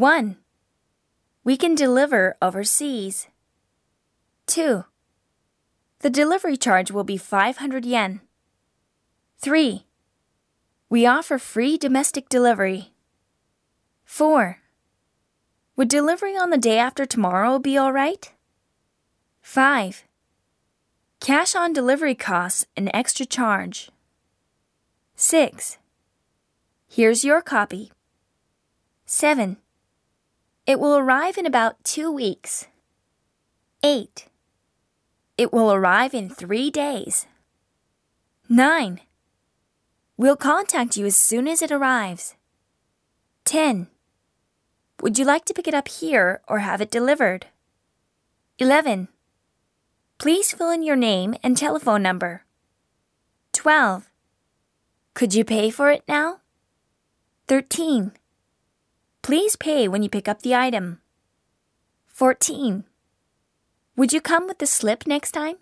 1. We can deliver overseas. 2. The delivery charge will be 500 yen. 3. We offer free domestic delivery. 4. Would delivery on the day after tomorrow be all right? 5. Cash on delivery costs an extra charge. 6. Here's your copy. 7. It will arrive in about two weeks. 8. It will arrive in three days. 9. We'll contact you as soon as it arrives. 10. Would you like to pick it up here or have it delivered? 11. Please fill in your name and telephone number. 12. Could you pay for it now? 13. Please pay when you pick up the item. 14. Would you come with the slip next time?